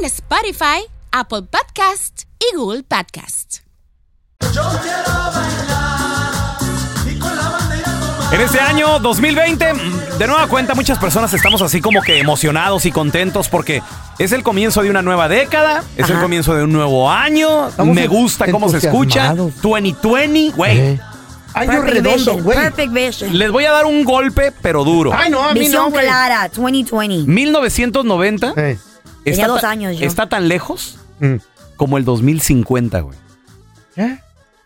en Spotify, Apple Podcast y Google Podcast. En este año 2020, de nueva cuenta, muchas personas estamos así como que emocionados y contentos porque es el comienzo de una nueva década, es el Ajá. comienzo de un nuevo año. Estamos Me gusta cómo se escucha. entusiasmados. 2020, güey. Eh. Año Perfect redondo, vision, güey. Perfect vision. Les voy a dar un golpe, pero duro. Ay, no, a mí Visión no, güey. clara, 2020. 1990 Eh. Tenía dos ta- años yo. está tan lejos Mm. como el 2050, güey. ¿Eh?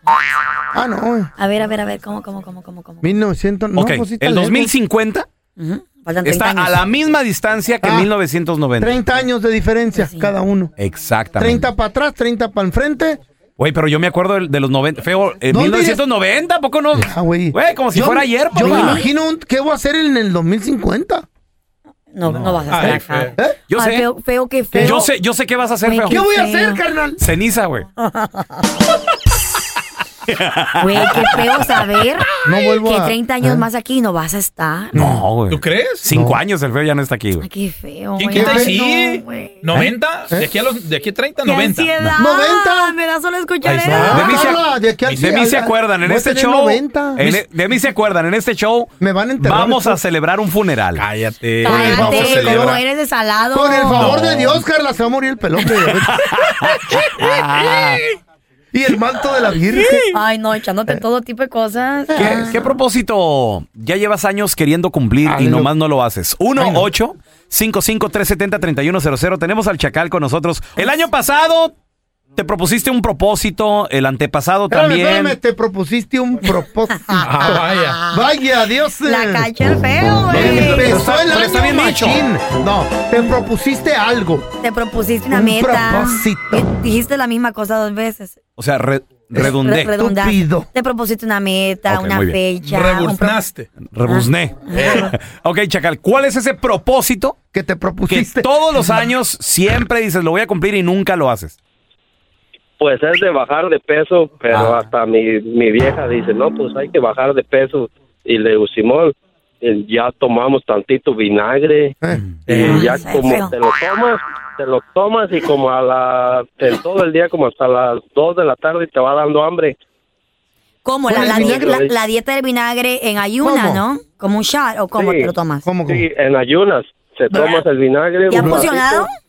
Ah, no, güey. A ver, a ver, a ver, ¿cómo, cómo, cómo, cómo, cómo? 1900, no, ok, pues sí el lejos. 2050 Ujú, Faltan 30 está años. a la misma distancia que Ah, 1990. 30 años de diferencia Sí. cada uno. Exactamente. 30 para atrás, 30 para enfrente. Güey, pero yo me acuerdo de, de los 90. Feo, en ¿Dónde 1990, ¿a poco no? Ah, güey. Güey, como si Yo- fuera ayer, Yo me imagino un- qué voy a hacer en el 2050. No, no, vas a Ay, hacer acá. feo. ¿Eh? Yo Ay, sé. Feo, feo, que feo. Yo sé, yo sé qué vas a hacer, feo. ¿Qué voy a hacer, carnal? Ceniza, güey. Güey, qué feo saber No vuelvo que a- 30 años ¿eh? más aquí no vas a estar. No, güey. ¿Tú crees? Cinco No. años el feo ya no está aquí, Ay, güey. qué feo. ¿Quién güey. quita? Ay, Sí. no, güey. ¿90? ¿De aquí a los de aquí a 30? ¡Qué 90. ansiedad! 90. Me da solo escuchar eso. está. De mí se- Carla, de aquí al- De mí se acuerdan, en voy a este tener show. 90. en e- de mí se acuerdan, en este show. Me van a enterrar Vamos a después. celebrar un funeral. Cállate. Por el favor, Cállate. ¿cómo eres de salado? Con el favor No. de Dios, Carla, se va a morir el pelón. Ah, y el manto de la Virgen. Ay, no, echándote todo tipo de cosas. ¿Qué, Ah. qué propósito ya llevas años queriendo cumplir Ay, y no. nomás no lo haces? 1 Ay, no. 8 55 370 3100 Tenemos al Chacal con nosotros. El año pasado te propusiste un propósito, el antepasado Espérame, también. espérame, te propusiste un propósito. Ah, vaya. Vaya, Dios. La eh. cacha el feo, güey. Empezó el pero año está bien dicho. No, te propusiste algo. Te propusiste una Un meta. propósito. Dijiste la misma cosa dos veces. O sea, re- redundé, Re-. Te propusiste una meta, una fecha. Rebuznaste. rebuzné. ok, Chacal, ¿cuál es ese propósito Que te que propusiste. todos los años siempre dices lo voy a cumplir y nunca lo haces? Pues es de bajar de peso, pero Ah. hasta mi, mi vieja dice, no, pues hay que bajar de peso. Y le digo, Simón, eh, ya tomamos tantito vinagre Eh, y Ah, ya está como feo. te lo tomas, te lo tomas y como a la, en todo el día, como hasta las 2 de la tarde te va dando hambre. ¿Cómo? La, ¿Cuál la dieta, la, la dieta del vinagre en ayuna, ¿Cómo? ¿no? Como un shot o cómo Sí. te lo tomas. ¿Cómo, cómo? Sí, en ayunas. Te tomas el vinagre. ¿Y ha funcionado? Ya,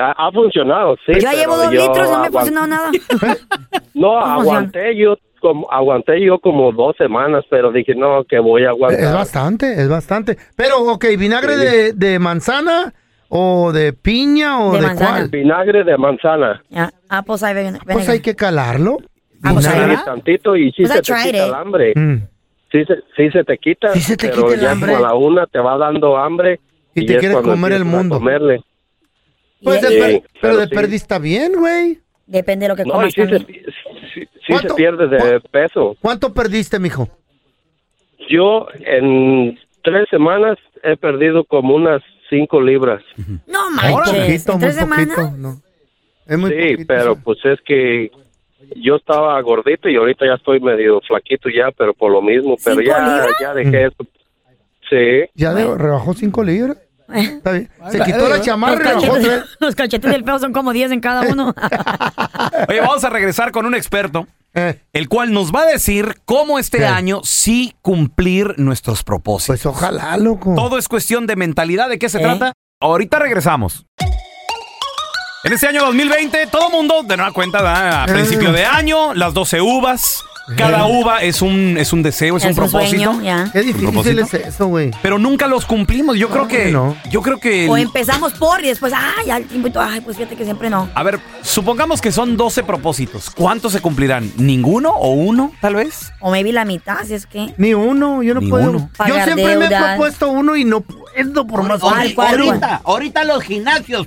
ha funcionado, sí. yo llevo dos yo litros y no me ha funcionado nada. No, ¿Cómo aguanté yo como aguanté yo como dos semanas, pero dije no que voy a aguantar. Es bastante, es bastante. Pero, ok, ¿vinagre de, de manzana o de piña o De de, cuál? Vinagre de manzana. Ya, Apple cider vine- Pues vinegar. hay que calarlo. Ah, pues tantito y sí Pues se te quita it. el hambre. Mm. Sí se, sí se te quita, Sí se te pero quita el ya hambre. como a la una te va dando hambre. Y te es quieres comer el mundo. comerle. Pues Sí, pero pero de sí. está bien, güey. Depende de lo que No, comas sí sí, sí se ¿Cuánto? pierde de peso. ¿Cuánto perdiste, mijo? Yo en tres semanas he perdido como unas cinco libras. No Muy manches. poquito, ¿En muy tres semanas? poquito. No. Es muy Sí, poquito, pero sí. pues es que yo estaba gordito y ahorita ya estoy medio flaquito ya, pero por lo mismo, pero ¿Cinco ya, libras? ya dejé eso. Sí, Ya de- rebajó cinco libras. Está bien. Se quitó la chamarra Los cachetes, los cachetes del feo son como 10 en cada uno. Oye, vamos a regresar con un experto, Eh, el cual nos va a decir cómo este ¿Qué? año sí cumplir nuestros propósitos. pues ojalá, loco. Todo es cuestión de mentalidad. ¿De qué se ¿Eh? trata? Ahorita regresamos. En este año 2020, todo mundo, de nueva cuenta, da a Eh. principio de año, las 12 uvas. Cada uva es un, es un deseo, es, un Es un propósito. sueño, ya. Qué difícil propósito? es eso, güey. Pero nunca los cumplimos. Yo creo que. no. Yo creo que. O empezamos por y después, ay, al tiempo y todo, ay, pues fíjate que siempre no. A ver, supongamos que son 12 propósitos. ¿Cuántos se cumplirán? ¿Ninguno o uno, tal vez? O maybe la mitad, si es que. Ni uno, yo no Ni puedo. uno. Yo Pagar siempre me he deudas. propuesto uno y no puedo por más. ¿Cuál, cuál, ahorita, ahorita los gimnasios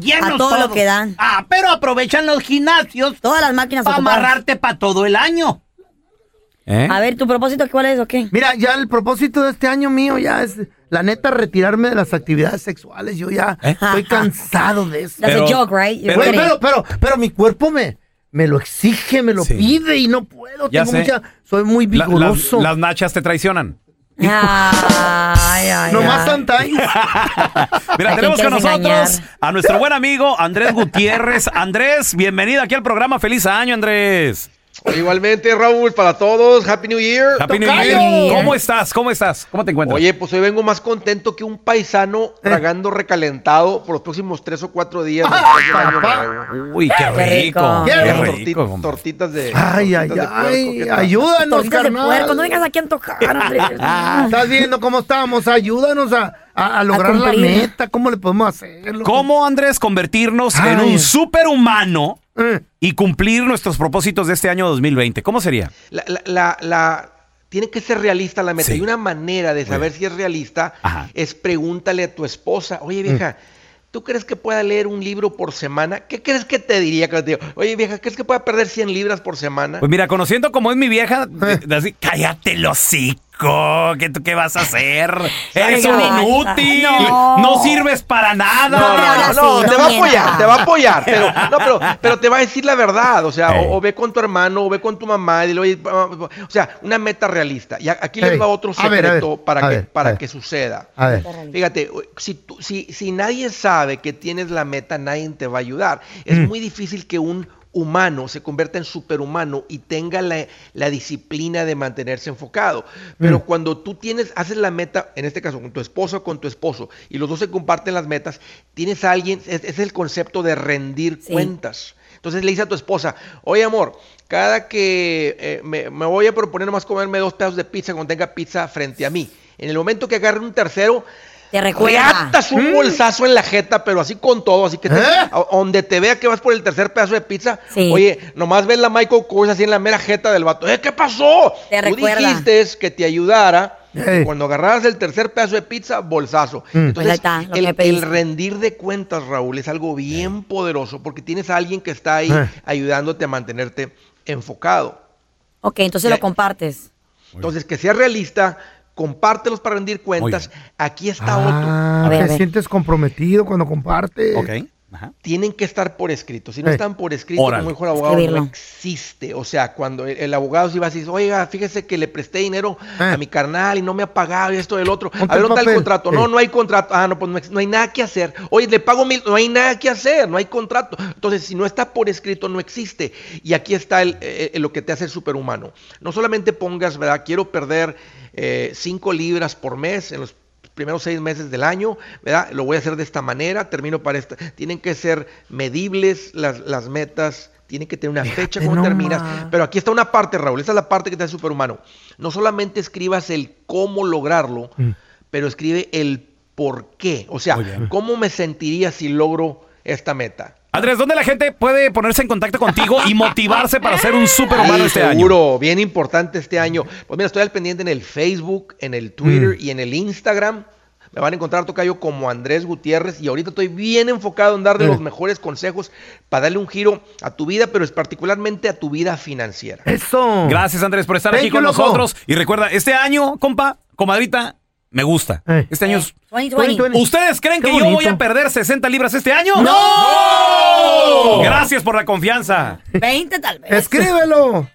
llenos A todo lo todos. que dan. Ah, pero aprovechan los gimnasios Todas las máquinas para ocupadas. amarrarte para todo el año. ¿Eh? A ver, ¿tu propósito cuál es o qué? Mira, ya el propósito de este año mío ya es, la neta, retirarme de las actividades sexuales. Yo ya ¿Eh? estoy cansado de eso. That's Pero- a joke, right? You're pero- pero, pero, pero mi cuerpo me, me lo exige, me lo Sí. pide y no puedo. Ya Tengo sé. mucha, soy muy La- las, vigoroso. las nachas te traicionan. Ay, ay, No más ay. sometimes. Mira, ¿A tenemos con nosotros engañar? a nuestro buen amigo Andrés Gutiérrez. Andrés, bienvenido aquí al programa. Feliz año, Andrés. Igualmente, Raúl, para todos, Happy New Year. Happy New. Year. ¿Cómo estás? ¿Cómo estás? ¿Cómo te encuentras? Oye, pues hoy vengo más contento que un paisano tragando recalentado por los próximos tres o cuatro días. Ah. Uy, qué Qué rico. Qué tortitas de. Ay, ay, ay. Ayúdanos, carnal. no vengas aquí a antojar, Andrés. Estás viendo cómo estamos. Ayúdanos a, a- a lograr la cumplir. meta. ¿Cómo le podemos hacer? loco? ¿Cómo, Andrés, convertirnos en Ay. un superhumano y cumplir nuestros propósitos de este año 2020? ¿Cómo sería? La, la, la, la- tiene que ser realista la meta. Sí. Y una manera de saber si es realista Ajá. es pregúntale a tu esposa, oye vieja, ¿tú crees que pueda leer un libro por semana? ¿Qué crees que te diría? Que te digo, oye vieja, ¿crees que pueda perder 100 libras por semana? Pues mira, conociendo cómo es mi vieja, de así, cállate el ¿Qué, tú qué vas a hacer? Eres un inútil. no. No. sirves para nada. No, no, te va a apoyar, te va a apoyar, pero, no, pero, pero te va a decir la verdad, o sea, o, o ve con tu hermano, o ve con tu mamá, y dile, oye, o sea, una meta realista. Y aquí les Ey, va otro a ver, a ver, secreto para, que, ver, para a ver. que suceda. a ver. Fíjate, si, tú- si, si nadie sabe que tienes la meta, nadie te va a ayudar. Es Mm. muy difícil que un humano se convierta en superhumano y tenga la, la disciplina de mantenerse enfocado. Pero Mm. cuando tú tienes, haces la meta, en este caso con tu esposo o con tu esposo, y los dos se comparten las metas, tienes a alguien, es, es el concepto de rendir Sí. cuentas. Entonces le dice a tu esposa, oye amor, cada que eh, me, me voy a proponer nomás comerme dos pedazos de pizza cuando tenga pizza frente a mí. En el momento que agarre un tercero, Te recuerda. reatas un bolsazo en la jeta, pero así con todo, así que te- ¿Eh? a- donde te vea que vas por el tercer pedazo de pizza, Sí. oye, nomás ves la Michael Kors así en la mera jeta del vato. ¿Eh, qué pasó? Te Tú recuerda. dijiste que te ayudara. Cuando agarraras el tercer pedazo de pizza, bolsazo. Mm. Entonces, Pues está, que el, rendir de cuentas, Raúl, es algo bien poderoso porque tienes a alguien que está ahí ayudándote a mantenerte enfocado. Ok, entonces lo compartes. Entonces, que sea realista, compártelos para rendir cuentas. Aquí está otro. Ah, A ver, a te ver. sientes comprometido cuando compartes. Ok. Ajá. tienen que estar por escrito. Si no Eh. están por escrito, Órale. como dijo el abogado, Escribirlo. no existe. O sea, cuando el, el abogado se iba a decir, oiga, fíjese que le presté dinero Eh. a mi carnal y no me ha pagado y esto del otro. Ponte a ver, el ¿dónde está el papel. contrato? Eh. No, no hay contrato. Ah, no, pues no, hay nada que hacer. Oye, le pago mil, no hay nada que hacer, no hay contrato. Entonces, si no está por escrito, no existe. Y aquí está el, eh, eh, lo que te hace superhumano. No solamente pongas, ¿verdad? Quiero perder 5 libras por mes en los primeros seis meses del año, ¿verdad? Lo voy a hacer de esta manera, termino para esta. Tienen que ser medibles las, las metas, tienen que tener una fecha cuando terminas. Pero aquí está una parte, Raúl, esa es la parte que te hace superhumano. No solamente escribas el cómo lograrlo, Mm. pero escribe el por qué. O sea, cómo me sentiría si logro esta meta. Andrés, ¿dónde la gente puede ponerse en contacto contigo y motivarse para ser un superhumano Sí, este año? seguro, bien importante este año. Pues mira, estoy al pendiente en el Facebook, en el Twitter y en el Instagram. Me van a encontrar tocayo como Andrés Gutiérrez y ahorita estoy bien enfocado en darle Eh. los mejores consejos para darle un giro a tu vida, pero es particularmente a tu vida financiera. Eso. Gracias, Andrés, por estar Thank aquí you, con loco. nosotros. Y recuerda, este año, compa, comadrita, me gusta. Eh. Este año es... 2020. 2020. ¿Ustedes creen Qué que yo voy a perder 60 libras este año? ¡No! Gracias por la confianza. 20 tal vez. Escríbelo.